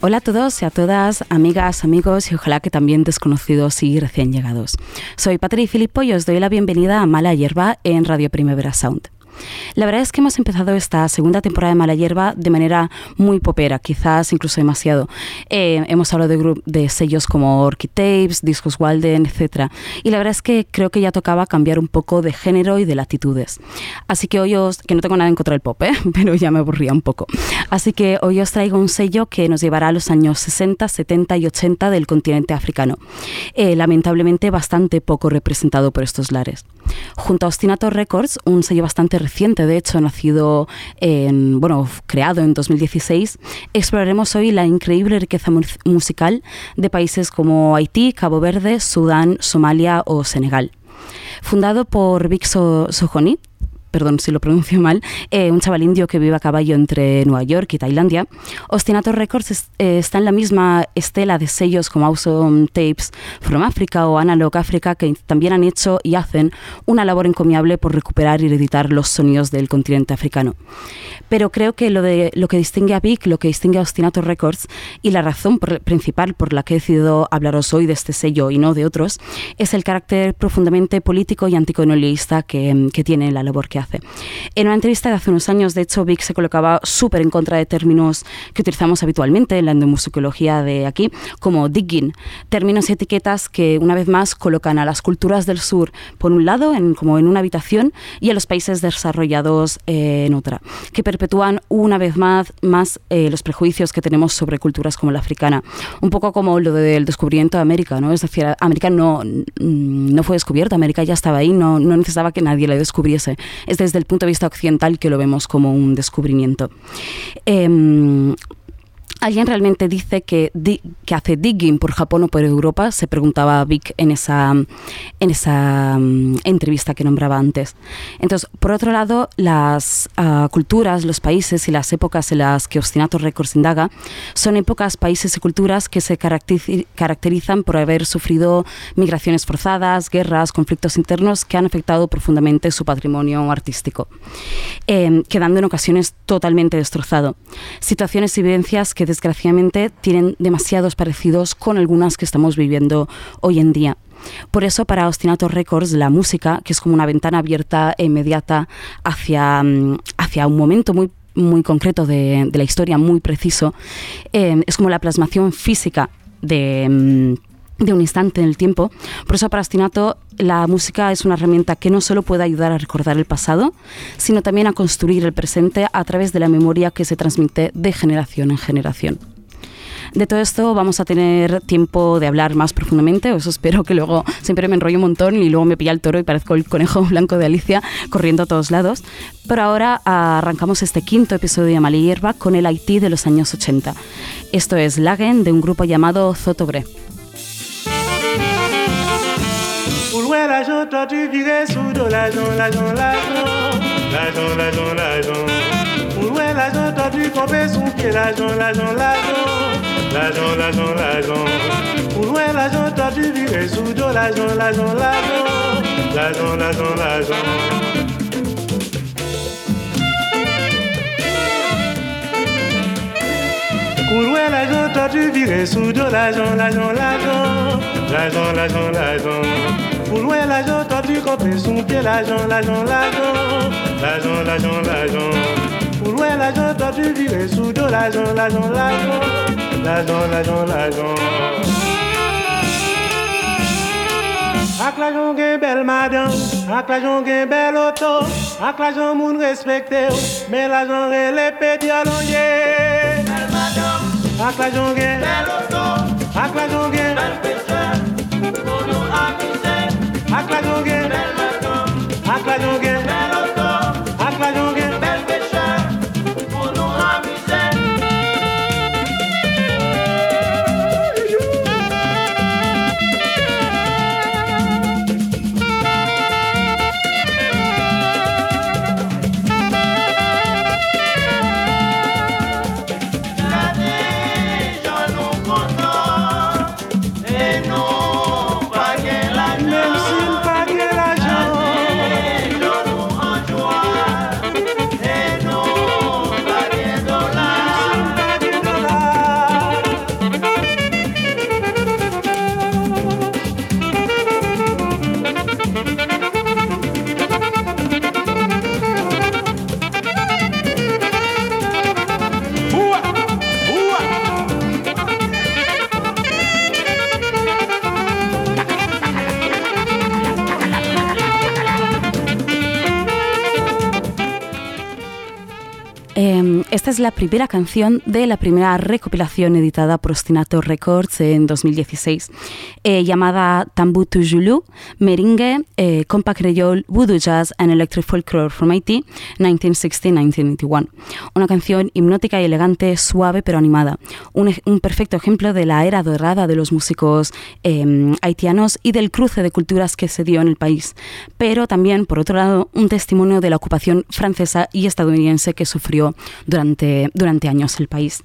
Hola a todos y a todas, amigas, amigos y ojalá que también desconocidos y recién llegados. Soy Patri Filippo y os doy la bienvenida a Mala Hierba en Radio Primavera Sound. La verdad es que hemos empezado esta segunda temporada de Mala Hierba de manera muy popera, quizás incluso demasiado. Eh, hemos hablado de, sellos como Orchid Tapes, Discos Walden, etc. Y la verdad es que creo que ya tocaba cambiar un poco de género y de latitudes. Así que hoy os, que no tengo nada en contra del pop, ¿eh? pero ya me aburría un poco. Así que hoy traigo un sello que nos llevará a los años 60, 70 y 80 del continente africano. Eh, lamentablemente bastante poco representado por estos lares. Junto a Ostinato Records, un sello bastante reciente, de hecho, nacido en, bueno, creado en 2016, exploraremos hoy la increíble riqueza mu- musical de países como Haití, Cabo Verde, Sudán, Somalia o Senegal. Fundado por Vic So- Sohoni, perdón si lo pronuncio mal, eh, un chaval indio que vive a caballo entre Nueva York y Tailandia. Ostinato Records es- eh, está en la misma estela de sellos como Awesome Tapes from Africa o Analog Africa que también han hecho y hacen una labor encomiable por recuperar y editar los sonidos del continente africano. Pero creo que lo, de, lo que distingue a Vic, lo que distingue a Ostinato Records y la razón por- principal por la que he decidido hablaros hoy de este sello y no de otros es el carácter profundamente político y anticolonialista que, que tiene la labor que hace. En una entrevista de hace unos años, de hecho, Vic se colocaba súper en contra de términos que utilizamos habitualmente en la endomusicología de aquí, como digging, términos y etiquetas que una vez más colocan a las culturas del sur por un lado, en, como en una habitación, y a los países desarrollados eh, en otra, que perpetúan una vez más, más eh, los prejuicios que tenemos sobre culturas como la africana. Un poco como lo del descubrimiento de América, ¿no? Es decir, América no, mm, no fue descubierta, América ya estaba ahí, no, no necesitaba que nadie la descubriese. Es desde el punto de vista occidental que lo vemos como un descubrimiento. Em, ¿Alguien realmente dice que, di- que hace digging por Japón o por Europa? Se preguntaba Vic en esa, en esa mm, entrevista que nombraba antes. Entonces, por otro lado, las ah, culturas, los países y las épocas en las que Ostinato Records indaga son épocas, países y culturas que se caracterizi- caracterizan por haber sufrido migraciones forzadas, guerras, conflictos internos que han afectado profundamente su patrimonio artístico, eh, quedando en ocasiones totalmente destrozado. Situaciones y vivencias que desgraciadamente tienen demasiados parecidos con algunas que estamos viviendo hoy en día. Por eso para Ostinato Records la música, que es como una ventana abierta e inmediata hacia, mm, hacia un momento muy muy concreto de, la historia, muy preciso, eh, es como la plasmación física de, mm, de un instante en el tiempo. Por eso para Ostinato la música es una herramienta que no solo puede ayudar a recordar el pasado, sino también a construir el presente a través de la memoria que se transmite de generación en generación. De todo esto vamos a tener tiempo de hablar más profundamente, eso espero que luego siempre me enrollo un montón y luego me pilla el toro y parezco el conejo blanco de Alicia corriendo a todos lados. Pero ahora arrancamos este quinto episodio de Mala Hierba con el Haití de los años 80. Esto es Lagen de un grupo llamado Zotobre. Loin l'argent, toi tu virais sous de l'argent, l'argent, l'argent, l'argent, l'argent, l'argent. Loin l'argent, toi tu compais sous pied, l'argent, l'argent, l'argent, l'argent, l'argent, l'argent. Loin l'argent, toi tu virais sous de l'argent, l'argent, l'argent, l'argent, l'argent, l'argent. Couloué l'argent, toi tu virais sous de l'argent, l'argent, l'argent, l'argent, l'argent, l'argent. Pour loin l'agent, toi tu comptes son pied, l'agent, l'agent, l'agent, l'agent, l'agent, l'agent. Pour loin l'agent, toi tu vivais sous dos, l'agent, l'agent, l'agent, l'agent, l'agent, l'agent. Ak la jan bel madan, ak la jan gen bel oto, ak la jan moun respekte ou, men la jan rele pedi alon ye. Bel madan, ak la jan gen bel oto, ak la jan gen bel peto. Akla jongen, akla jongen es la primera canción de la primera recopilación editada por Ostinato Records en 2016, eh, llamada Tambu Julu, Meringue, eh, Compact Creole, Voodoo Jazz and Electric Folklore from Haiti, 1960-1981. Una canción hipnótica y elegante, suave pero animada. Un, un, perfecto ejemplo de la era dorada de los músicos em, haitianos y del cruce de culturas que se dio en el país. Pero también, por otro lado, un testimonio de la ocupación francesa y estadounidense que sufrió durante, durante años el país.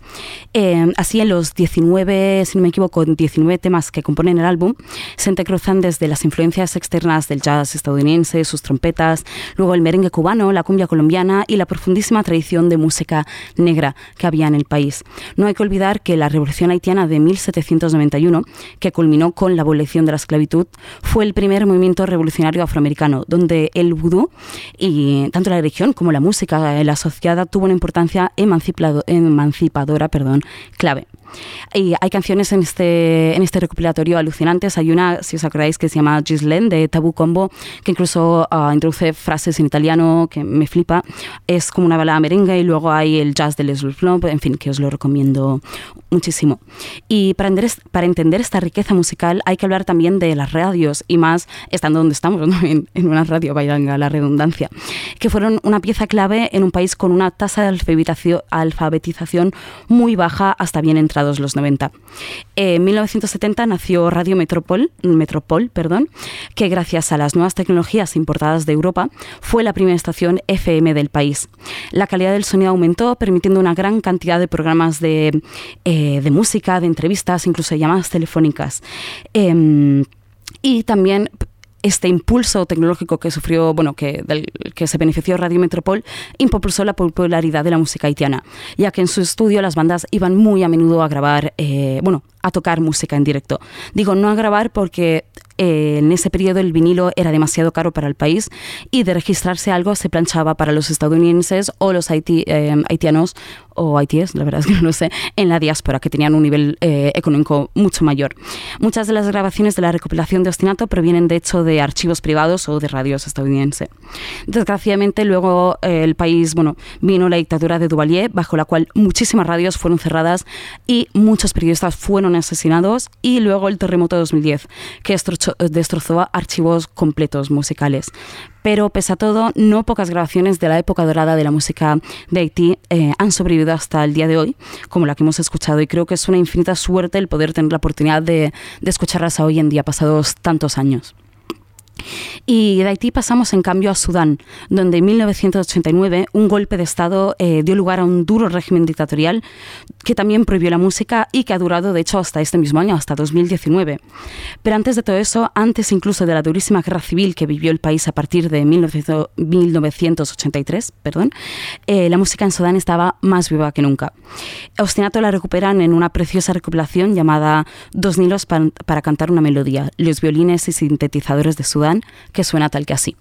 Eh, así, en los 19, si no me equivoco, 19 temas que componen el álbum, se entrecruzan desde las influencias externas del jazz estadounidense, sus trompetas, luego el merengue cubano, la cumbia colombiana y la profundísima tradición de música negra que había en el país. No hay que olvidar que la revolución haitiana de 1791, que culminó con la abolición de la esclavitud, fue el primer movimiento revolucionario afroamericano, donde el vudú y tanto la religión como la música, la asociada, tuvo importancia emancipadora perdón, clave. Y hay canciones en este, en este recopilatorio alucinantes. Hay una, si os acordáis, que se llama Gislen de Tabú Combo, que incluso uh, introduce frases en italiano que me flipa. Es como una balada merengue y luego hay el jazz de Les Flop, en fin, que os lo recomiendo muchísimo. Y para para entender esta riqueza musical hay que hablar también de las radios y más estando donde estamos, en, en una radio, vaya la redundancia, que fueron una pieza clave en un país con una tasa de alfabetización muy baja hasta bien entrada los 90. En 1970 nació Radio Metropol, Metropol perdón, que gracias a las nuevas tecnologías importadas de Europa fue la primera estación FM del país. La calidad del sonido aumentó, permitiendo una gran cantidad de programas de, eh, música, de entrevistas, incluso llamadas telefónicas. Em, y también este impulso tecnológico que sufrió, bueno, que, del que se benefició Radio Metropol, impulsó la popularidad de la música haitiana, ya que en su estudio las bandas iban muy a menudo a grabar, eh, bueno, a tocar música en directo. Digo, no a grabar porque eh, en ese periodo el vinilo era demasiado caro para el país y de registrarse algo se planchaba para los estadounidenses o los eh, haitianos o haitíes, la verdad es que no lo sé, en la diáspora, que tenían un nivel eh, económico mucho mayor. Muchas de las grabaciones de la recopilación de Ostinato provienen de hecho de archivos privados o de radios estadounidenses. Desgraciadamente luego el país, bueno, vino la dictadura de Duvalier, bajo la cual muchísimas radios fueron cerradas y muchos periodistas fueron asesinados y luego el terremoto de 2010, que destrozó archivos completos musicales. Pero pese a todo, no pocas grabaciones de la época dorada de la música de Haití eh, han sobrevivido hasta el día de hoy, como la que hemos escuchado, y creo que es una infinita suerte el poder tener la oportunidad de, de escucharlas hoy en día, pasados tantos años. Y de Haití pasamos en cambio a Sudán, donde en 1989 un golpe de Estado eh, dio lugar a un duro régimen dictatorial que también prohibió la música y que ha durado, de hecho, hasta este mismo año, hasta 2019. Pero antes de todo eso, antes incluso de la durísima guerra civil que vivió el país a partir de 1983, perdón, eh, la música en Sudán estaba más viva que nunca. Ostinato la recuperan en una preciosa recopilación llamada Dos Nilos para cantar una melodía, los violines y sintetizadores de Sudán que suena tal que así.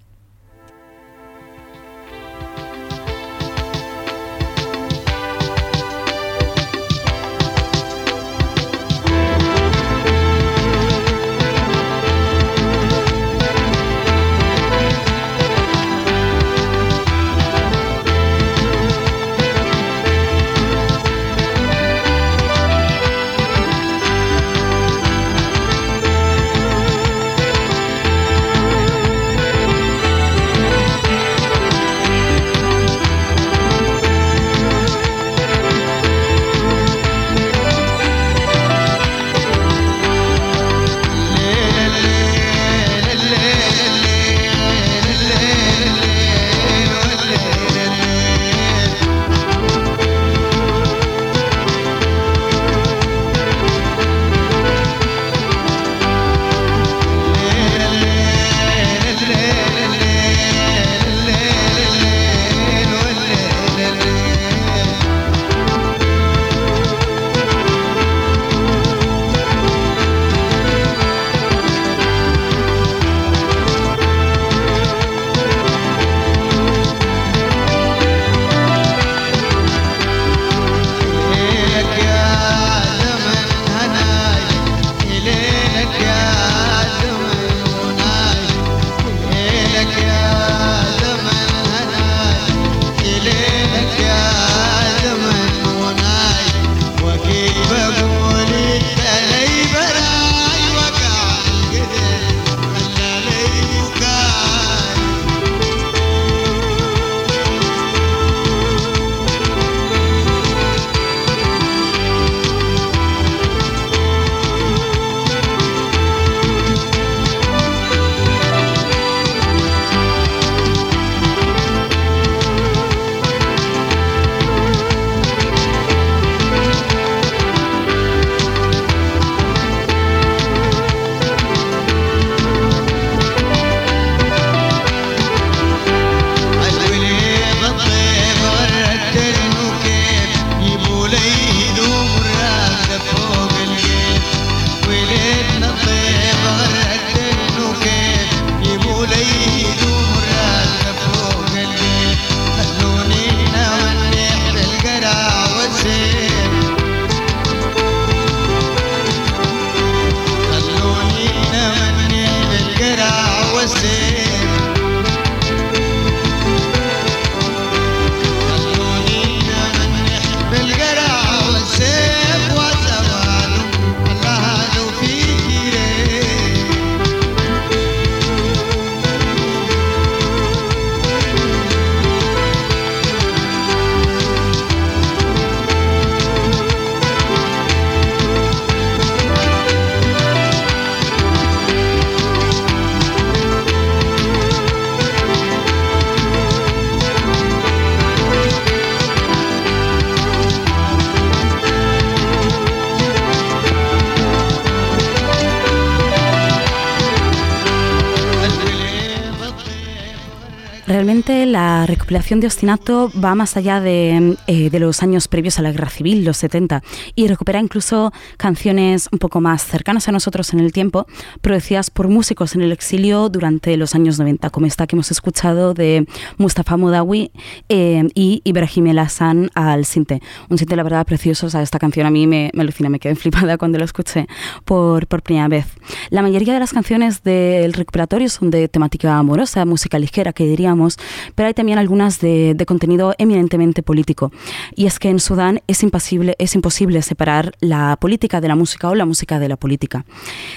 La recopilación de Ostinato va más allá de, eh, de, los años previos a la guerra civil, los 70, y recupera incluso canciones un poco más cercanas a nosotros en el tiempo, producidas por músicos en el exilio durante los años 90, como esta que hemos escuchado de Mustafa Mudawi eh, y Ibrahim El Hassan al Sinte. Un Sinte, la verdad, precioso. O sea, esta canción a mí me, me alucina, me quedé flipada cuando lo escuché por, por primera vez. La mayoría de las canciones del recuperatorio son de temática amorosa, música ligera, que diríamos pero hay también algunas de, contenido eminentemente político. Y es que en Sudán es imposible, es imposible separar la política de la música o la música de la política.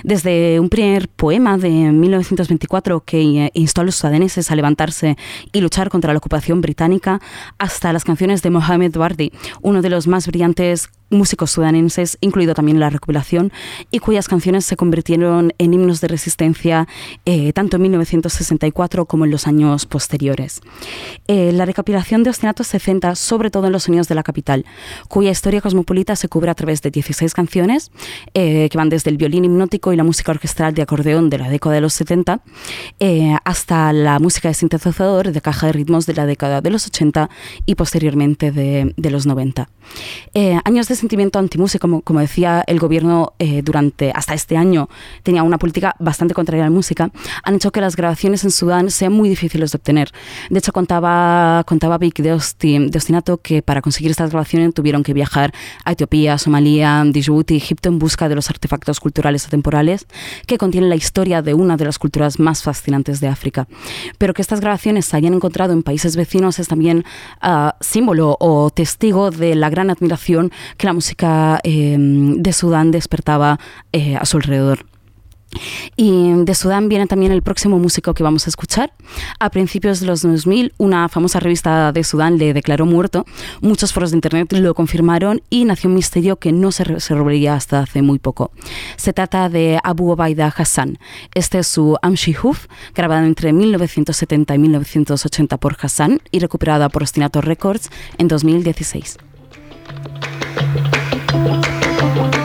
Desde un primer poema de 1924 que instó a los sudaneses a levantarse y luchar contra la ocupación británica, hasta las canciones de Mohamed Wardi, uno de los más brillantes músicos sudanenses, incluido también la recopilación, y cuyas canciones se convirtieron en himnos de resistencia eh, tanto en 1964 como en los años posteriores. Eh, la recopilación de Ostinatos se centra sobre todo en los sonidos de la capital, cuya historia cosmopolita se cubre a través de 16 canciones eh, que van desde el violín hipnótico y la música orquestal de acordeón de la década de los 70 hasta la música de sintetizador de caja de ritmos de la década de los 80 y posteriormente de, de los 90. años de sentimiento antimúsica, como, como decía el gobierno eh, durante hasta este año, tenía una política bastante contraria a la música, han hecho que las grabaciones en Sudán sean muy difíciles de obtener. De hecho, contaba, contaba Vic de, de Ostinato que para conseguir estas grabaciones tuvieron que viajar a Etiopía, Somalia, Djibouti, Egipto en busca de los artefactos culturales atemporales que contienen la historia de una de las culturas más fascinantes de África. Pero que estas grabaciones se hayan encontrado en países vecinos es también uh, símbolo o testigo de la gran admiración que la música eh, de Sudán despertaba eh, a su alrededor. Y de Sudán viene también el próximo músico que vamos a escuchar. A principios de los 2000, una famosa revista de Sudán le declaró muerto. Muchos foros de internet lo confirmaron y nació un misterio que no se resolvería hasta hace muy poco. Se trata de Abu Obaida Hassan. Este es su Amshi Huf, grabada entre 1970 y 1980 por Hassan y recuperada por Ostinato Records en 2016. Música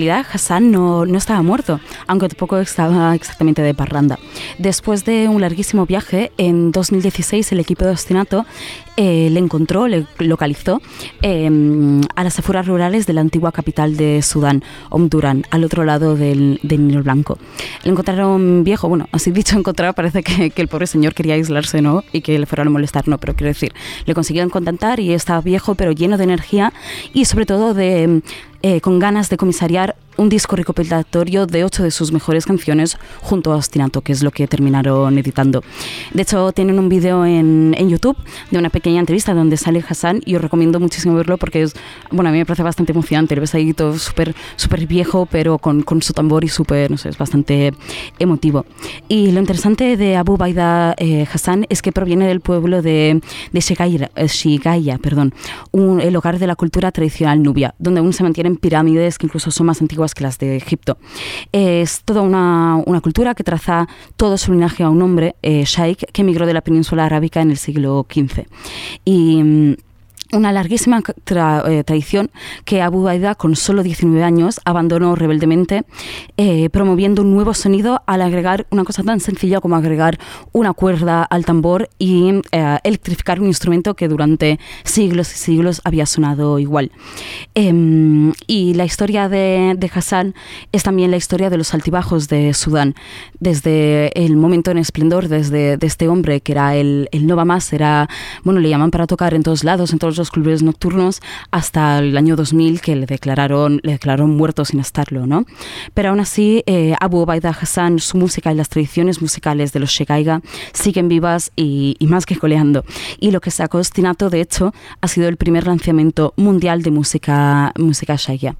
realidad Hassan no, no estaba muerto, aunque tampoco estaba exactamente de parranda. Después de un larguísimo viaje, en 2016 el equipo de Ostinato eh, le encontró, le localizó em, a las afueras rurales de la antigua capital de Sudán, Omdurán, al otro lado del, del Nilo Blanco. Le encontraron viejo, bueno, así dicho, encontrar parece que, el pobre señor quería aislarse, ¿no? Y que le fueran a molestar, no, pero quiero decir, le consiguieron contentar y estaba viejo, pero lleno de energía y sobre todo de eh, con ganas de comisariar un disco recopilatorio de ocho de sus mejores canciones junto a Ostinato, que es lo que terminaron editando. De hecho, tienen un vídeo en, en, YouTube de una pequeña entrevista donde sale Hassan y os recomiendo muchísimo verlo porque es, bueno, a mí me parece bastante emocionante. Lo ves ahí todo súper súper viejo, pero con, con, su tambor y súper, no sé, es bastante emotivo. Y lo interesante de Abu Baida eh, Hassan es que proviene del pueblo de, de Shigaya, eh, Shigaya perdón, un, el hogar de la cultura tradicional nubia, donde aún se mantienen pirámides que incluso son más antiguas que las de Egipto. Es toda una, una cultura que traza todo su linaje a un hombre, eh, Shaikh, que emigró de la península arábica en el siglo XV. Y mm, una larguísima tra eh, tradición que Abu Baida, con solo 19 años, abandonó rebeldemente, eh, promoviendo un nuevo sonido al agregar una cosa tan sencilla como agregar una cuerda al tambor y eh, electrificar un instrumento que durante siglos y siglos había sonado igual. Eh, y la historia de, de, Hassan es también la historia de los altibajos de Sudán. Desde el momento en esplendor, desde de este hombre que era el, el Nova Más, era, bueno, le llaman para tocar en todos lados, en todos los clubes nocturnos hasta el año 2000 que le declararon, le declararon muerto sin estarlo, ¿no? Pero aún así, eh, Abu Obaida Hassan, su música y las tradiciones musicales de los Shegaiga siguen vivas y, y, más que coleando. Y lo que sacó Ostinato, de hecho, ha sido el primer lanzamiento mundial de música, música Shaiya.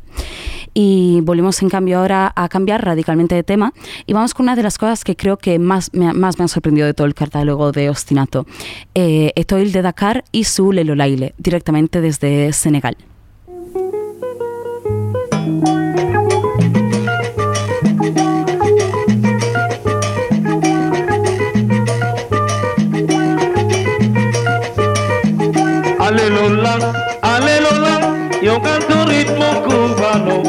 Y volvemos en cambio ahora a cambiar radicalmente de tema y vamos con una de las cosas que creo que más me, más me han sorprendido de todo el catálogo de Ostinato. Eh, Etoile de Dakar y su Lelolaile, directamente desde Senegal. Aleluya, aleluya, yo canto ritmo cubano.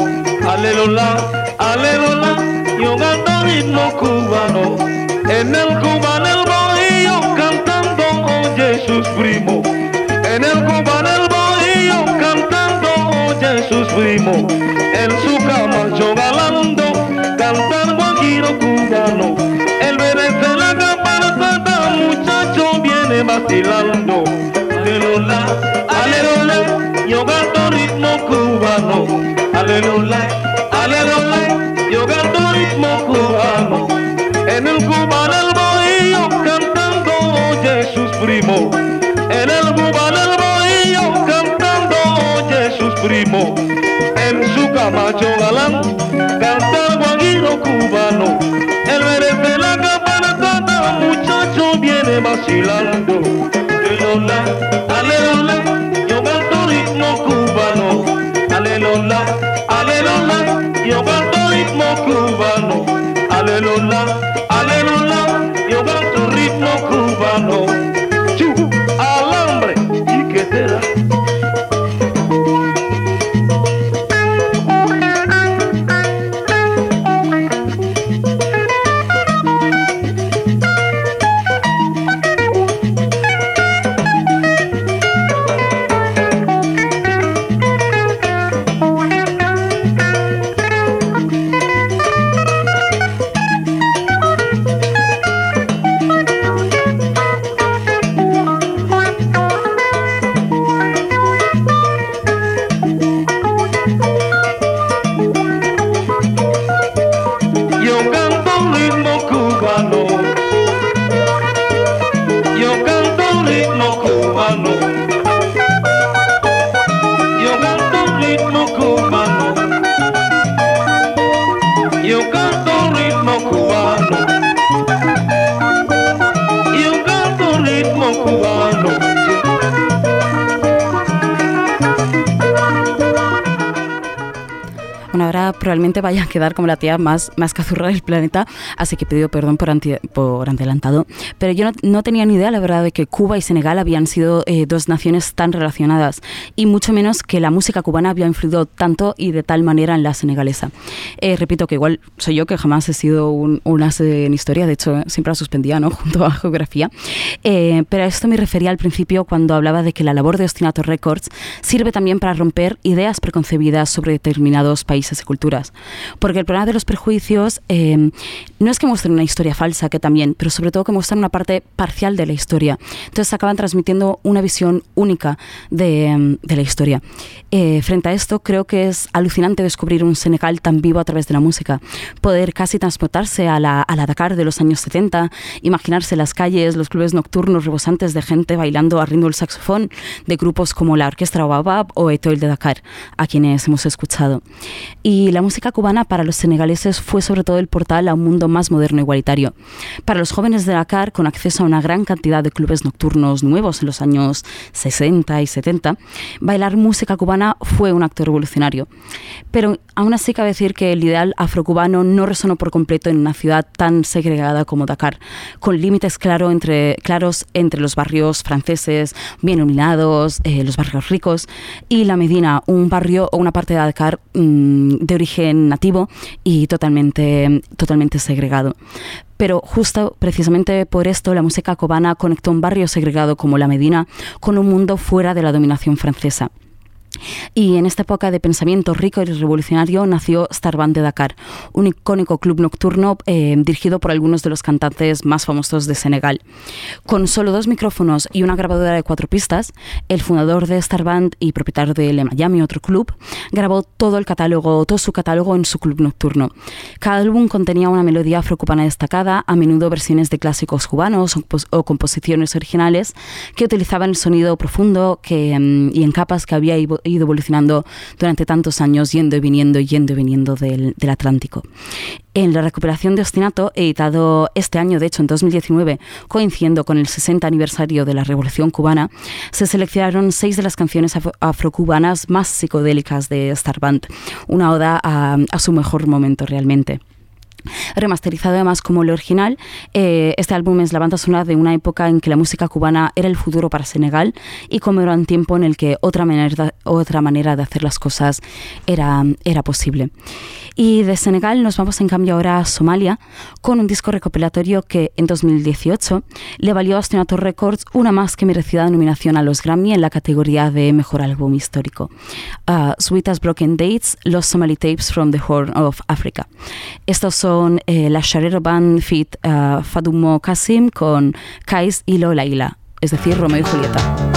Aleluya, aleluya, yo canto ritmo cubano. En el cubano el bohío cantando, oye sus primos. En el cubano el bohío cantando, oye sus primos. En su cama yo galando, cantar guajiro cubano. El merece la campana, muchacho viene vacilando. Yo ritmo cubano. En el cubano el bohío cantando, oye sus primos. En el cubano el bohío cantando, oye sus primos. En su camacho galán, canta el guajiro cubano. El merece la campana, muchacho viene vacilando. Aleluya, aleluya, yo canto vaya a quedar como la tía más, más cazurra del planeta, así que pido perdón por, por adelantado. Pero yo no, tenía ni idea, la verdad, de que Cuba y Senegal habían sido eh, dos naciones tan relacionadas, y mucho menos que la música cubana había influido tanto y de tal manera en la senegalesa. Eh, repito que igual soy yo que jamás he sido un, un as en historia, de hecho siempre la suspendía, ¿no? Junto a geografía. Eh, pero a esto me refería al principio cuando hablaba de que la labor de Ostinato Records sirve también para romper ideas preconcebidas sobre determinados países y culturas. Porque el problema de los prejuicios eh, no es que muestren una historia falsa, que también, pero sobre todo que muestran una parte parcial de la historia. Entonces acaban transmitiendo una visión única de, de la historia. Eh, frente a esto, creo que es alucinante descubrir un Senegal tan vivo a través de la música. Poder casi transportarse a la, a la Dakar de los años 70, imaginarse las calles, los clubes nocturnos rebosantes de gente bailando a ritmo del saxofón, de grupos como la Orquesta Obabab o Etoile de Dakar, a quienes hemos escuchado. Y la música cubana para los senegaleses fue sobre todo el portal a un mundo más moderno e igualitario. Para los jóvenes de Dakar, con acceso a una gran cantidad de clubes nocturnos nuevos en los años 60 y 70, bailar música cubana fue un acto revolucionario. Pero aún así cabe decir que el ideal afrocubano no resonó por completo en una ciudad tan segregada como Dakar, con límites claro entre, claros entre los barrios franceses bien iluminados, eh, los barrios ricos, y la Medina, un barrio o una parte de Dakar mm, de origen y totalmente, totalmente segregado. Pero justo precisamente por esto la música cubana conectó un barrio segregado como la Medina con un mundo fuera de la dominación francesa. Y en esta época de pensamiento rico y revolucionario nació Star Band de Dakar, un icónico club nocturno eh, dirigido por algunos de los cantantes más famosos de Senegal. Con solo dos micrófonos y una grabadora de cuatro pistas, el fundador de Star Band y propietario de Le Miami, otro club, grabó todo el catálogo, todo su catálogo en su club nocturno. Cada álbum contenía una melodía afrocubana destacada, a menudo versiones de clásicos cubanos o, composiciones originales que utilizaban el sonido profundo que, mm, y en capas que había ido evolucionando durante tantos años, yendo y viniendo, yendo y viniendo del, del Atlántico. En la recuperación de Ostinato, editado este año, de hecho en 2019, coincidiendo con el 60 aniversario de la Revolución Cubana, se seleccionaron seis de las canciones afrocubanas más psicodélicas de Star Band, una oda a, a su mejor momento realmente remasterizado además como el original. Eh, este álbum es la banda sonora de una época en que la música cubana era el futuro para Senegal y como era un tiempo en el que otra manera, otra manera de hacer las cosas era, era posible. Y de Senegal nos vamos en cambio ahora a Somalia con un disco recopilatorio que en 2018 le valió a Ostinato Records una más que merecida nominación a los Grammy en la categoría de Mejor Álbum Histórico. Uh, Sweet as Broken Dates, Los Somali Tapes from the Horn of Africa. Estos son eh, la Sharero Band Fit uh, Fadumo Kasim con Kais y Lola es decir, Romeo y Julieta.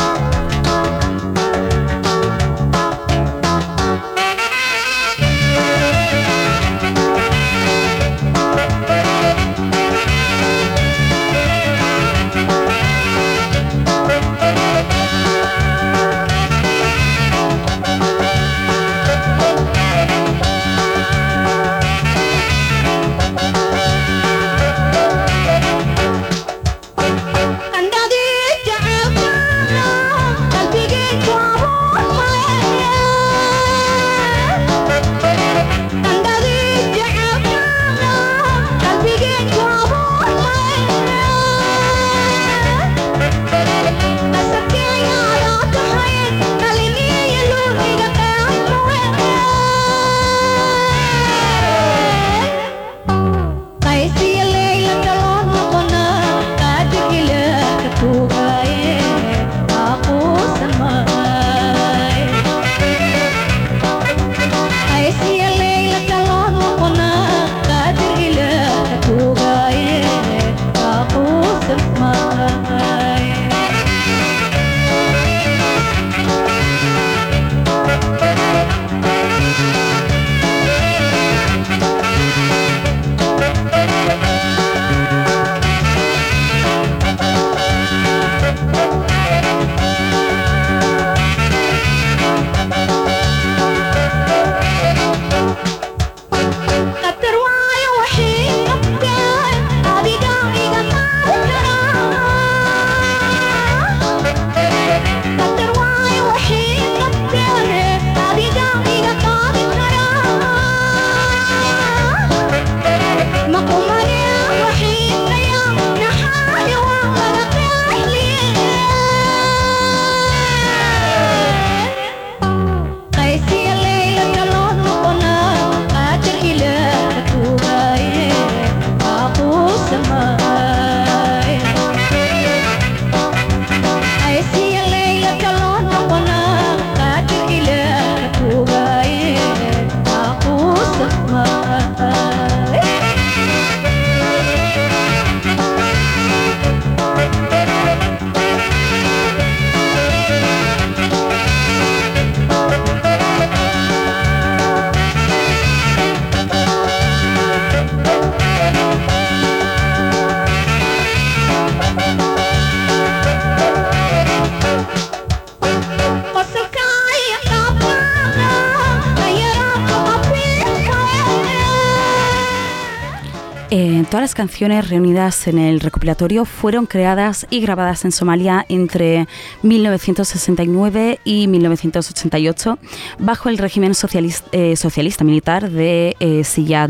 Canciones reunidas en el recopilatorio fueron creadas y grabadas en Somalia entre 1969 y 1988 bajo el régimen socialista, eh, socialista militar de eh,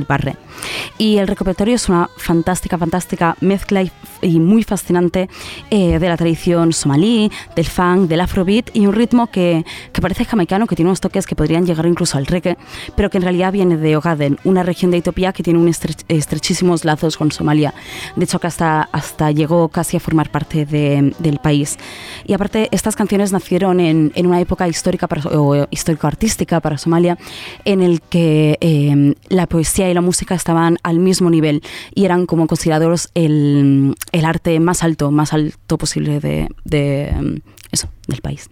Barre. Y el recopilatorio es una fantástica, fantástica mezcla y, y muy fascinante eh, de la tradición somalí, del funk, del afrobeat y un ritmo que, que parece jamaicano, que tiene unos toques que podrían llegar incluso al reggae, pero que en realidad viene de Ogaden, una región de Etiopía que tiene un estre- estrechísimos lazos con Somalia. De hecho, que hasta, hasta llegó casi a formar parte de- del país. Y aparte, estas canciones nacieron en, en una época histórica para, o histórico-artística para Somalia, en el que eh, la poesía y la música estaban al mismo nivel y eran como considerados el, el arte más alto, más alto posible de, de, eso, del país.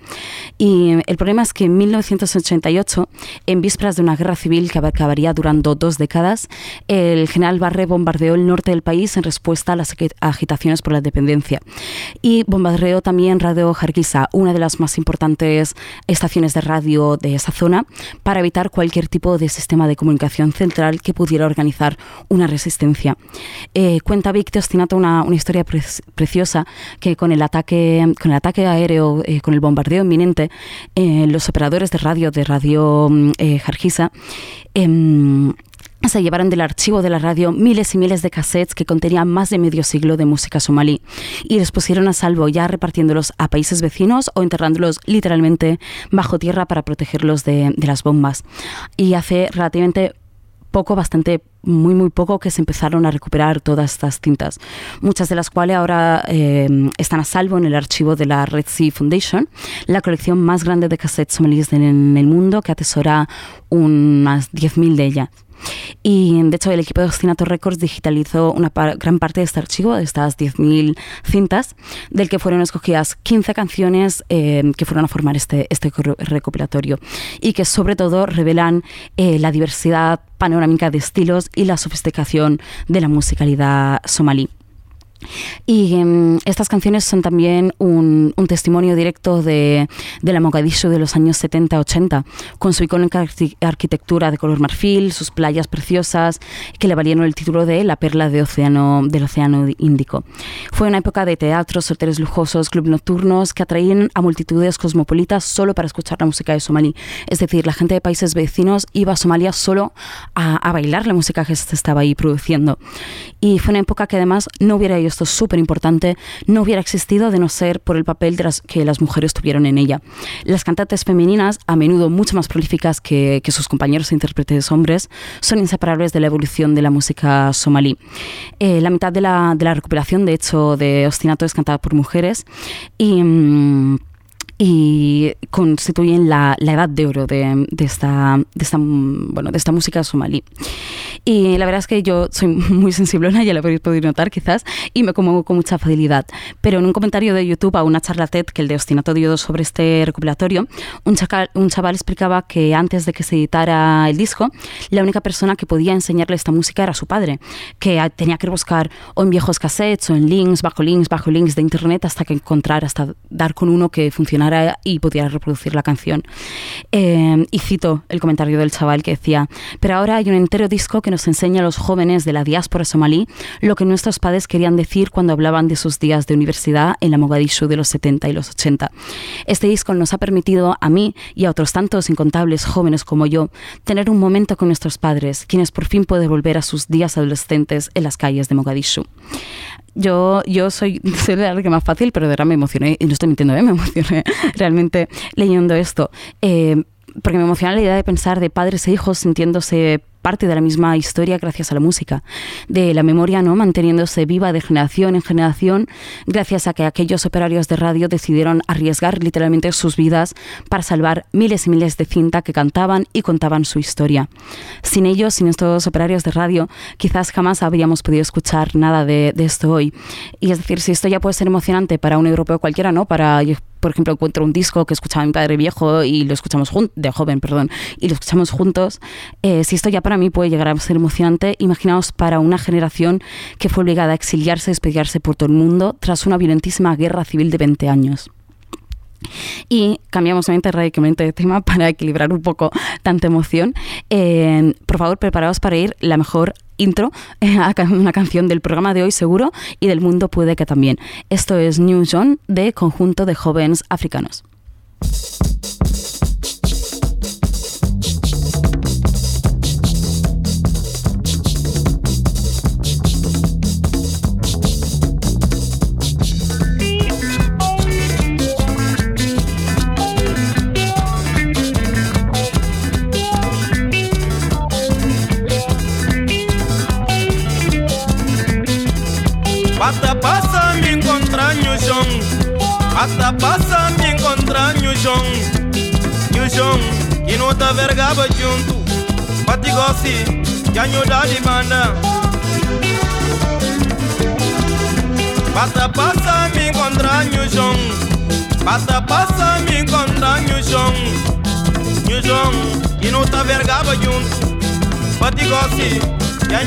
Y el problema es que en 1988, en vísperas de una guerra civil que acabaría durando dos décadas, el general Barre bombardeó el norte del país en respuesta a las agi- agitaciones por la independencia. Y bombardeó también Radio Hargeisa, una de las más importantes estaciones de radio de esa zona, para evitar cualquier tipo de sistema de comunicación central que pudiera organizar una resistencia. Eh, cuenta Vic de Ostinato una, una historia pre- preciosa que con el ataque, con el ataque aéreo, eh, con el bombardeo inminente, eh, los operadores de radio de Radio mm, eh, Hargeisa em, se llevaron del archivo de la radio miles y miles de cassettes que contenían más de medio siglo de música somalí y los pusieron a salvo ya repartiéndolos a países vecinos o enterrándolos literalmente bajo tierra para protegerlos de, de las bombas. Y hace relativamente poco, bastante, muy, muy poco, que se empezaron a recuperar todas estas cintas, muchas de las cuales ahora eh, están a salvo en el archivo de la Red Sea Foundation, la colección más grande de cassettes somalíes en el mundo, que atesora unas 10.000 de ellas. Y de hecho el equipo de Ostinato Records digitalizó una par- gran parte de este archivo, de estas 10.000 cintas, del que fueron escogidas 15 canciones eh, que fueron a formar este, este recopilatorio y que sobre todo revelan eh, la diversidad panorámica de estilos y la sofisticación de la musicalidad somalí. Y em, estas canciones son también un, un testimonio directo de, de la Mogadishu de los años 70-80, con su icónica arqui- arquitectura de color marfil, sus playas preciosas, que le valieron el título de La perla de océano, del Océano Índico. Fue una época de teatros, hoteles lujosos, clubes nocturnos que atraían a multitudes cosmopolitas solo para escuchar la música de Somalí. Es decir, la gente de países vecinos iba a Somalia solo a, a bailar la música que se estaba ahí produciendo. Y fue una época que además no hubiera, y esto es súper importante, no hubiera existido de no ser por el papel que las mujeres tuvieron en ella. Las cantantes femeninas, a menudo mucho más prolíficas que, que sus compañeros e intérpretes hombres, son inseparables de la evolución de la música somalí. Eh, la mitad de la, de la recuperación, de hecho, de Ostinato es cantada por mujeres y... mm, y constituyen la, la edad de oro de, esta, de, esta, bueno, de esta música somalí. Y la verdad es que yo soy muy sensiblona, ya lo habréis podido notar quizás, y me conmuevo con mucha facilidad. Pero en un comentario de YouTube a una charla TED que el de Ostinato dio sobre este recopilatorio, un un chaval explicaba que antes de que se editara el disco, la única persona que podía enseñarle esta música era su padre, que tenía que buscar o en viejos cassettes o en links, bajo links, bajo links de internet hasta que encontrar, hasta dar con uno que funcionara y pudiera reproducir la canción. Eh, y cito el comentario del chaval que decía, pero ahora hay un entero disco que nos enseña a los jóvenes de la diáspora somalí lo que nuestros padres querían decir cuando hablaban de sus días de universidad en la Mogadishu de los 70 y los 80. Este disco nos ha permitido a mí y a otros tantos incontables jóvenes como yo tener un momento con nuestros padres, quienes por fin pueden volver a sus días adolescentes en las calles de Mogadishu. Yo, yo soy, soy la que más fácil, pero de verdad me emocioné, y no estoy mintiendo, ¿eh? me emocioné realmente leyendo esto. Eh, porque me emociona la idea de pensar de padres e hijos sintiéndose parte de la misma historia gracias a la música, de la memoria no manteniéndose viva de generación en generación gracias a que aquellos operarios de radio decidieron arriesgar literalmente sus vidas para salvar miles y miles de cinta que cantaban y contaban su historia. Sin ellos, sin estos operarios de radio, quizás jamás habríamos podido escuchar nada de, esto hoy. Y es decir, si esto ya puede ser emocionante para un europeo cualquiera, ¿no? Para por ejemplo, encuentro un disco que escuchaba mi padre viejo y lo escuchamos juntos, de joven, perdón, y lo escuchamos juntos, eh, si esto ya para mí puede llegar a ser emocionante, imaginaos para una generación que fue obligada a exiliarse, despedirse por todo el mundo tras una violentísima guerra civil de 20 años. Y cambiamos mente radicalmente de tema para equilibrar un poco tanta emoción. Por favor, preparaos para ir la mejor intro eh, a una canción del programa de hoy seguro y del mundo puede que también. Esto es New John de Conjunto de Jóvenes Africanos. Chão que não tá vergava junto Pati gossi que a nhoda de banda. Pata passa me encontrar no chão Pata passa me encontrar no chão No chão que não tá vergava junto Pati gossi que a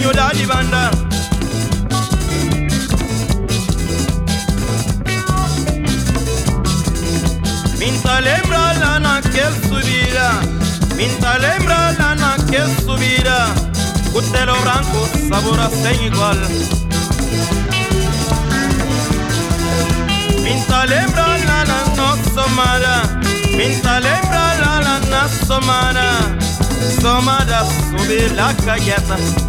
Minta lembra lá naquele subida. Minta lembra lá naquele subida. Cutelo branco, sabor a sem igual. Minta lembra lá na nossa mara Minta lembra lá na nossa mara subir la cagueta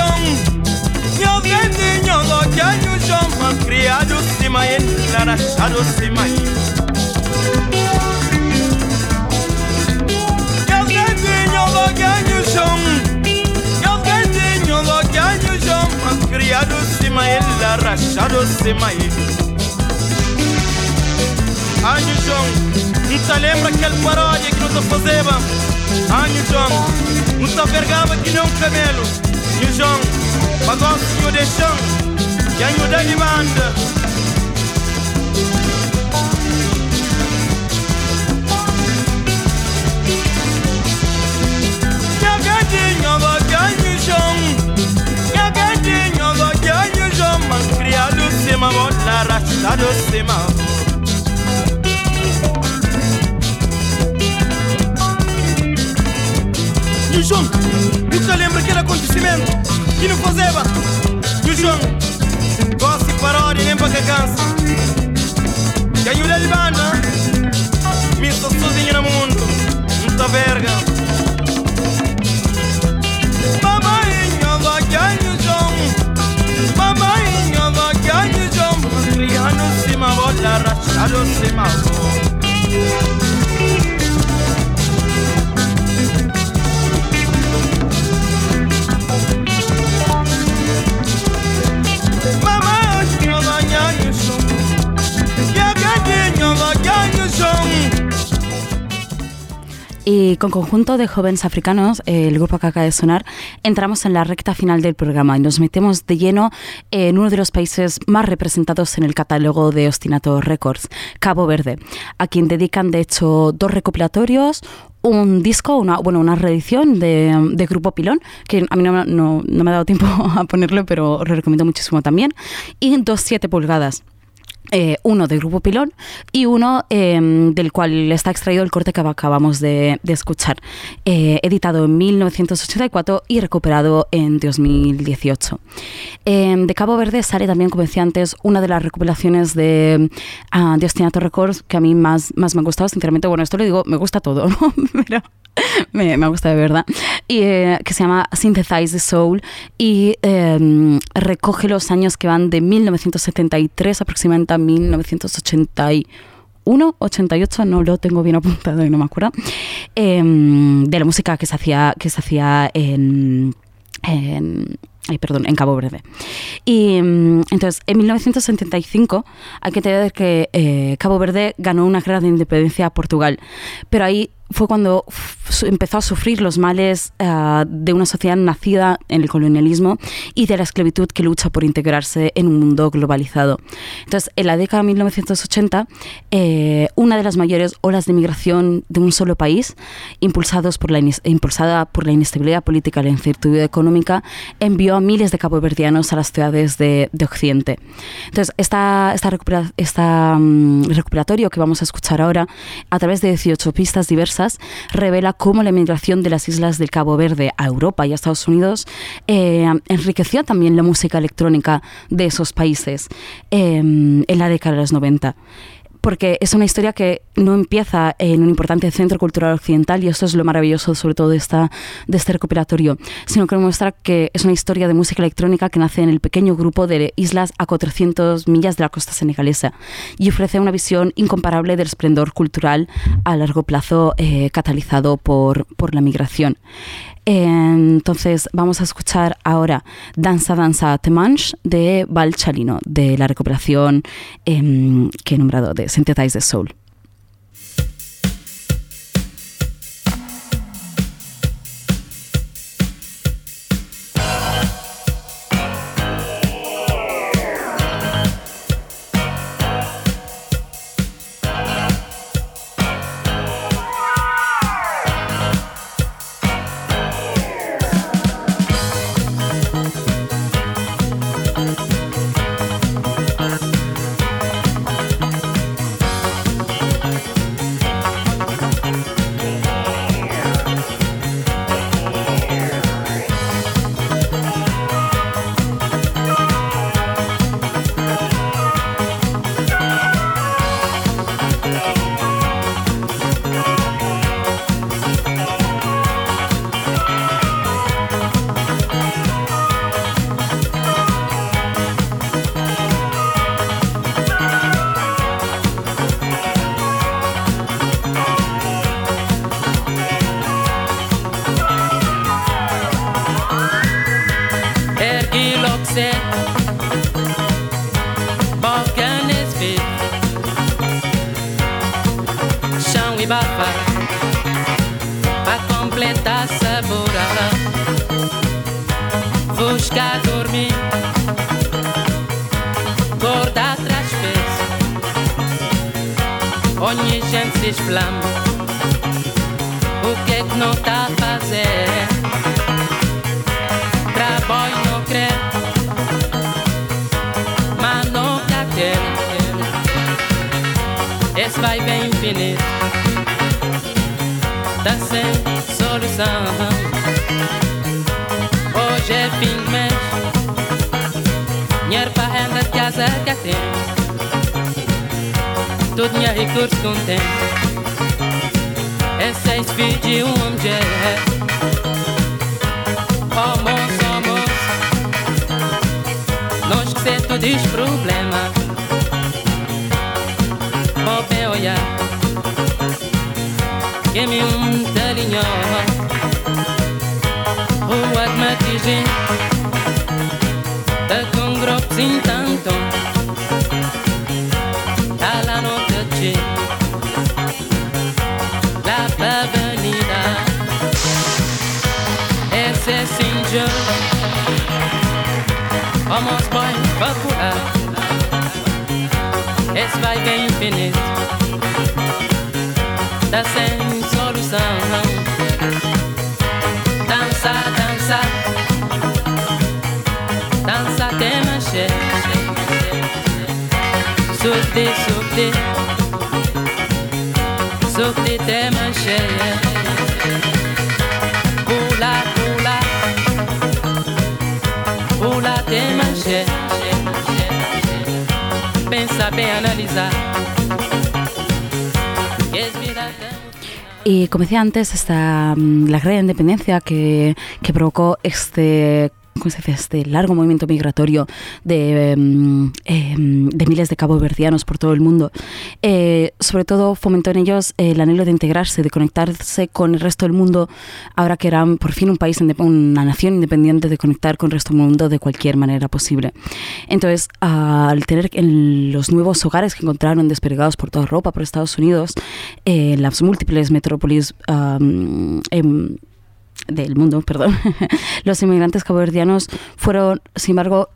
chão Nyo vende nyo go janyu chão Mam criado cima e lara chado cima e Nyo vende nyo go janyu chão Nyo vende nyo go janyu chão Mam criado cima e lara chado cima e Anjo chão Nunca lembra aquele paródia que nós fazemos Anjo não Nunca vergava que nem um camelo E o João Pagou-se que o deixão E a miúda de banda Nhagadinho do já lembro aquele acontecimento que não fazeva O João. Gosto e nem para que cansa. Ganhou de banda, me estou sozinho no mundo, muita verga. Babainha, vai ganhar João. Babainha, vai ganhar João. Criando cima, bola rachado cima. Y con conjunto de jóvenes africanos, el grupo que acaba de sonar, entramos en la recta final del programa y nos metemos de lleno en uno de los países más representados en el catálogo de Ostinato Records, Cabo Verde, a quien dedican de hecho dos recopilatorios, un disco, una, bueno, una reedición de, de Grupo Pilón, que a mí no, no- no me ha dado tiempo a ponerlo, pero lo recomiendo muchísimo también, y dos 7 pulgadas. Eh, uno de Grupo Pilón y uno eh, del cual está extraído el corte que acabamos de, de escuchar, eh, editado en 1984 y recuperado en 2018. Eh, de Cabo Verde sale también, como decía antes, una de las recopilaciones de, ah, de Ostinato Records que a mí más, más me ha gustado, sinceramente. Bueno, esto lo digo, me gusta todo, ¿no? Pero me, me gusta de verdad. Y, eh, que se llama Synthesize the Soul y eh, recoge los años que van de 1973 aproximadamente 1981, 88, no lo tengo bien apuntado y no me acuerdo, eh, de la música que se hacía, que se hacía en... perdón, en Cabo Verde. Y mm, entonces, en 1975, hay que entender que eh, Cabo Verde ganó una guerra de independencia a Portugal, pero ahí fue cuando empezó a sufrir los males uh, de una sociedad nacida en el colonialismo y de la esclavitud que lucha por integrarse en un mundo globalizado. Entonces, en la década de 1980, eh, una de las mayores olas de migración de un solo país, impulsados por la, impulsada por la inestabilidad política y la incertidumbre económica, envió a miles de caboverdianos a las ciudades de, de Occidente. Entonces, esta, esta, recupera, um, recuperatorio que vamos a escuchar ahora, a través de 18 pistas diversas, revela cómo la migración de las islas del Cabo Verde a Europa y a Estados Unidos eh, enriqueció también la música electrónica de esos países eh, en la década de los 90 porque es una historia que no empieza en un importante centro cultural occidental y esto es lo maravilloso sobre todo de, esta, de este recuperatorio, sino que muestra que es una historia de música electrónica que nace en el pequeño grupo de islas a 400 millas de la costa senegalesa y ofrece una visión incomparable del esplendor cultural a largo plazo eh, catalizado por, por la migración. Entonces vamos a escuchar ahora Danza Danza Temanche de Val Chalino, de la recuperación eh, que he nombrado de Synthetize the Soul. vai bem infeliz Tá sem solução. Hoje é fim de mês. Dinheiro pra renda de casa que é tem Tudo minha recurso contém É seis filhos de um mulher Oh, moço, oh, moço. Nós que cê todos problemas joia que me um telinho o admatige da tá com grupos em tanto. Tá a la noite la pavanida esse é sim jo vamos pai papuá Es vai bem infinito tá sem solução. Dança, dança, dança até manchete. Sorte, sorte, sorte até manchete. Y como decía antes, esta, mm, la gran independencia que, que provocó este ¿cómo se dice? este largo movimiento migratorio de, em, de miles de caboverdianos por todo el mundo, eh, sobre todo fomentó en ellos el anhelo de integrarse, de conectarse con el resto del mundo, ahora que eran por fin un país, una nación independiente, de conectar con el resto del mundo de cualquier manera posible. Entonces, al tener en los nuevos hogares que encontraron desperdigados por toda Europa, por Estados Unidos, en eh, las múltiples metrópolis em, del mundo, perdón, los inmigrantes caboverdianos fueron, sin embargo,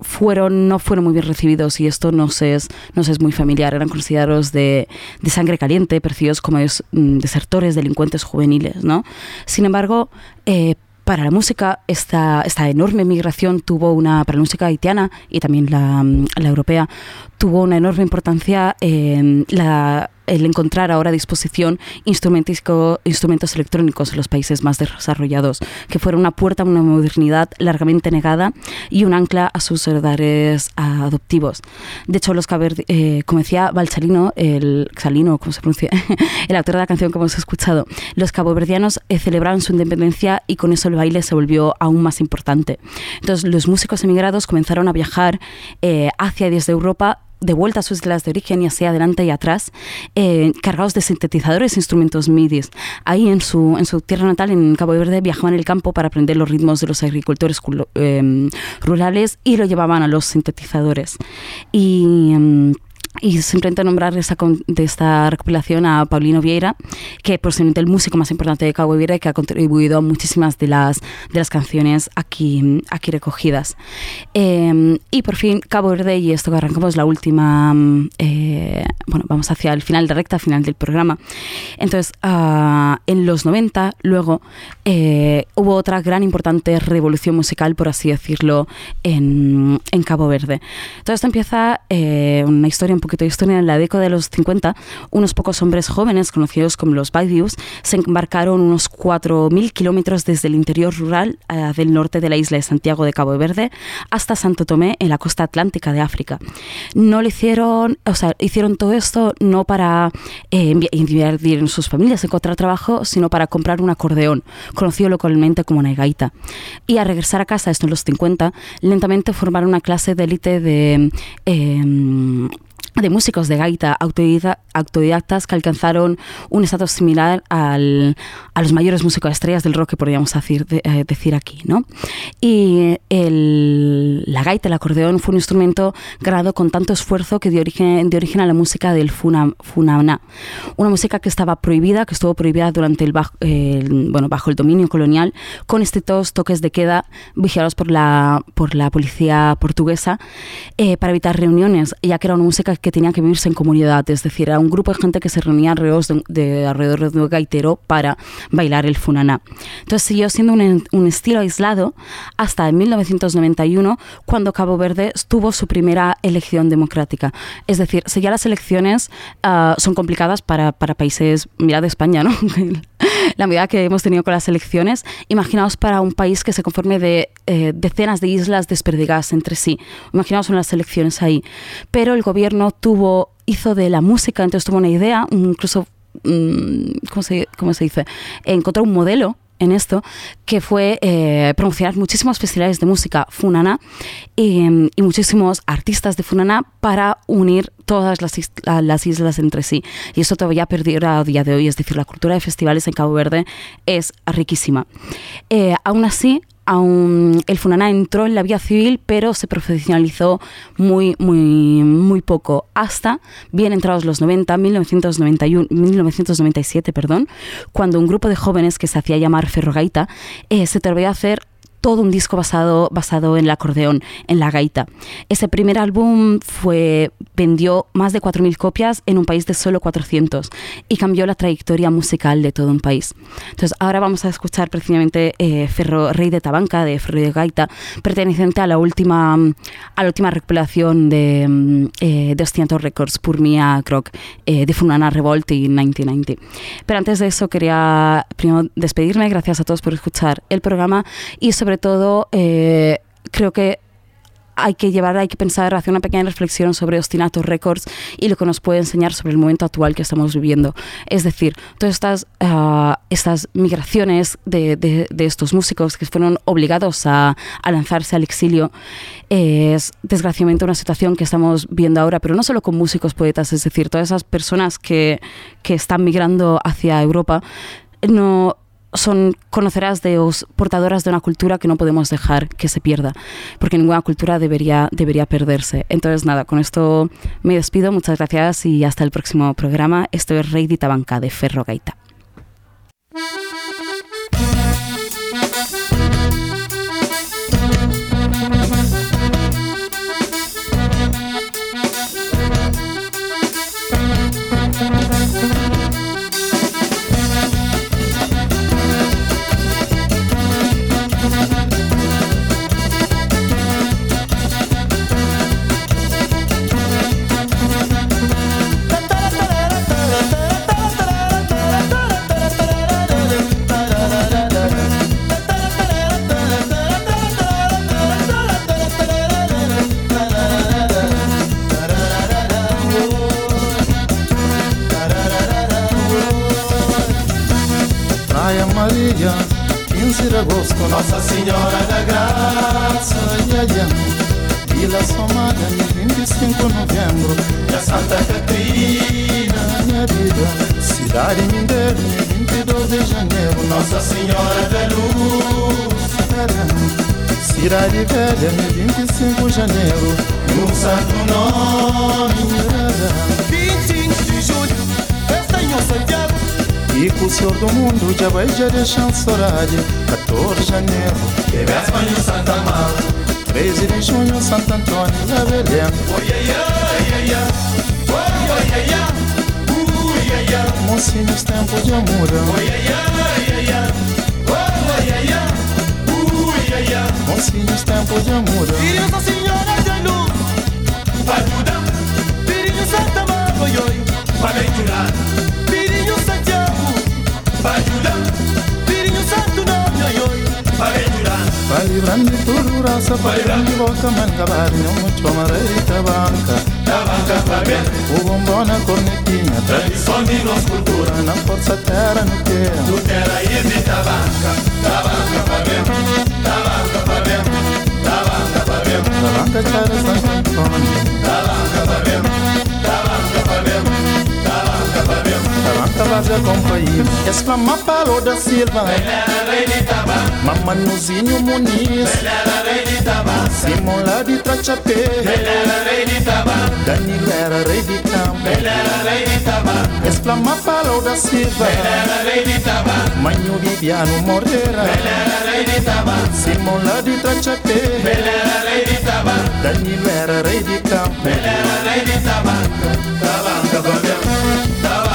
fueron, no fueron muy bien recibidos y esto no es, no es muy familiar. Eran considerados de, de sangre caliente, percibidos como mm, desertores, delincuentes juveniles. ¿no? Sin embargo, eh, para la música, esta, esta enorme migración tuvo una, para la música haitiana y también la, mm, la europea, tuvo una enorme importancia la el encontrar ahora a disposición instrumentos electrónicos en los países más desarrollados, que fueron una puerta a una modernidad largamente negada y un ancla a sus heredares adoptivos. De hecho, los eh, como decía el Salino, ¿cómo se pronuncia? el autor de la canción que hemos escuchado, los caboverdianos eh, celebraron su independencia y con eso el baile se volvió aún más importante. Entonces, los músicos emigrados comenzaron a viajar eh, hacia y desde Europa de vuelta a sus islas de origen y hacia adelante y atrás, eh, cargados de sintetizadores e instrumentos MIDI. Ahí en su, en su tierra natal, en Cabo Verde, viajaban el campo para aprender los ritmos de los agricultores eh, rurales y lo llevaban a los sintetizadores. Y. Y simplemente nombrar esta, de esta recopilación a Paulino Vieira, que posiblemente el músico más importante de Cabo Verde, que ha contribuido a muchísimas de las, de las canciones aquí, aquí recogidas. Em, y por fin, Cabo Verde, y esto que arrancamos la última, eh, bueno, vamos hacia el final de recta, final del programa. Entonces, ah, en los 90, luego, eh, hubo otra gran importante revolución musical, por así decirlo, en, en Cabo Verde. Todo esto empieza eh, una historia un poquito de historia, en la década de los 50, unos pocos hombres jóvenes, conocidos como los Baidius, se embarcaron unos 4.000 kilómetros desde el interior rural eh, del norte de la isla de Santiago de Cabo Verde hasta Santo Tomé, en la costa atlántica de África. No lo hicieron, o sea, hicieron todo esto no para eh, en sus familias, encontrar trabajo, sino para comprar un acordeón, conocido localmente como una gaita. Y a regresar a casa, esto en los 50, lentamente formaron una clase de élite de... Eh, de músicos de gaita autodidactas que alcanzaron un estatus similar al, a los mayores músicos estrellas del rock que podríamos decir, eh, decir aquí. ¿no? Y el, la gaita, el acordeón, fue un instrumento grabado con tanto esfuerzo que dio origen, dio origen a la música del funa, Funana, una música que estaba prohibida, que estuvo prohibida durante el, bajo, bueno, bajo el dominio colonial, con estrictos toques de queda vigilados por la, por la policía portuguesa eh, para evitar reuniones, ya que era una música que tenía que vivirse en comunidad, es decir, era un grupo de gente que se reunía alrededor de, alrededor de un gaitero para bailar el funaná. Entonces siguió siendo un, un estilo aislado hasta en 1991, cuando Cabo Verde tuvo su primera elección democrática. Es decir, si ya las elecciones uh, son complicadas para, para países, mirad España, ¿no? la medida que hemos tenido con las elecciones, imaginaos para un país que se conforme de eh, decenas de islas desperdigadas entre sí. Imaginaos unas elecciones ahí. Pero el gobierno tuvo, hizo de la música, entonces tuvo una idea, incluso, mm, ¿cómo, se, ¿cómo se dice? Encontró un modelo en esto, que fue eh, promocionar muchísimos festivales de música funana y, muchísimos artistas de funana para unir todas las, las, islas entre sí. Y eso todavía perdido a día de hoy, es decir, la cultura de festivales en Cabo Verde es riquísima. Eh, aún así, aún el Funaná entró en la vía civil, pero se profesionalizó muy, muy, muy poco, hasta bien entrados los 90, 1991, 1997, perdón, cuando un grupo de jóvenes que se hacía llamar Ferrogaita eh, se atrevió a hacer todo un disco basado, basado en el acordeón, en la gaita. Ese primer álbum fue, vendió más de 4.000 copias en un país de solo 400 y cambió la trayectoria musical de todo un país. Entonces ahora vamos a escuchar precisamente eh, Ferro Rey de Tabanca, de Ferro de Gaita, perteneciente a la última, a la última recopilación de, eh, de Ostiento Records, por Mia Croc, eh, de Funana Revolt en 1990. Pero antes de eso quería primero despedirme, gracias a todos por escuchar el programa y sobre sobre todo, eh, creo que hay que llevar, hay que pensar, hacer una pequeña reflexión sobre Ostinato Records y lo que nos puede enseñar sobre el momento actual que estamos viviendo. Es decir, todas estas, ah, estas migraciones de, de, de, estos músicos que fueron obligados a, a lanzarse al exilio es desgraciadamente una situación que estamos viendo ahora, pero no solo con músicos poetas, es decir, todas esas personas que, que están migrando hacia Europa no son conocerás de os portadoras de una cultura que no podemos dejar que se pierda, porque ninguna cultura debería, debería perderse. Entonces, nada, con esto me despido. Muchas gracias y hasta el próximo programa. Esto es Rey Tabanca de Ferro Gaita. 15 de agosto, Nossa Senhora da Graça, Iaiá, Vila Somália, 25 de novembro, a Santa Catarina, minha vida, Cidade Mindelo, 22 de janeiro, Nossa Senhora da Luz, Cidade Velha, 25 de janeiro, no santo nome, 25 de julho, festa em Santiago, Fico senhor do mundo, já vai gerir chansorade 14 de janeiro é Bebés banho Santa Marta 13 de junho, Santo Antônio, já Belém. Oh yeah yeah yeah yeah Oh yeah yeah Uh yeah yeah de amor Oh yeah yeah yeah yeah Oh yeah yeah Uh yeah yeah Mocinhos, tempo de amor Filhos da Senhora de Anu Vai mudar. Filhos Santa Marta, oi oi. Vai bem curado Para Filhinho santo nome, ai, oi Para Pali boka man kabari no mucho marai tabanka tabanka pabe o bombona cornetina tradizioni nos cultura na forza terra no che tu terra e tabanka tabanka pabe tabanka pabe tabanka pabe tabanka cara san tabanka da banca vai da companhia, exclama Paulo da Silva, era rei de tabanca, Mamanuzinho Muniz, era rei de tabanca, Simão lá de Trachapé, era rei de tabanca, Danilo era rei de campo, era rei de tabanca, exclama Paulo da Silva, era rei de tabanca, Manho Viviano Moreira, era rei de tabanca, Simão lá de Trachapé, era rei de tabanca, Danilo era rei de campo, era rei de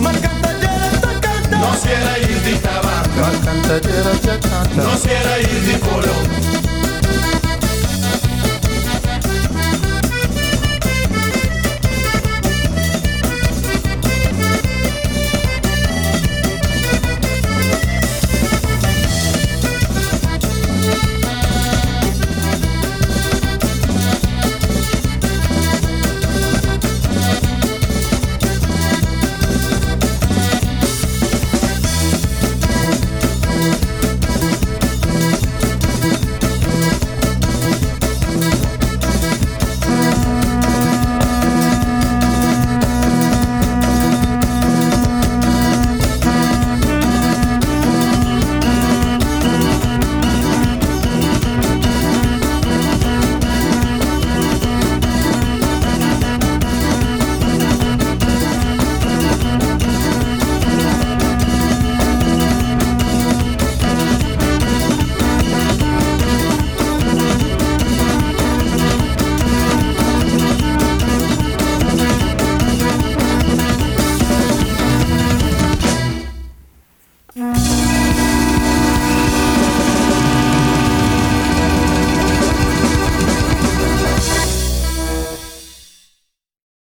marcantadeira tacanta, nós que era ir de tabanca, marcantadeira já canta, nós que era ir de colombo,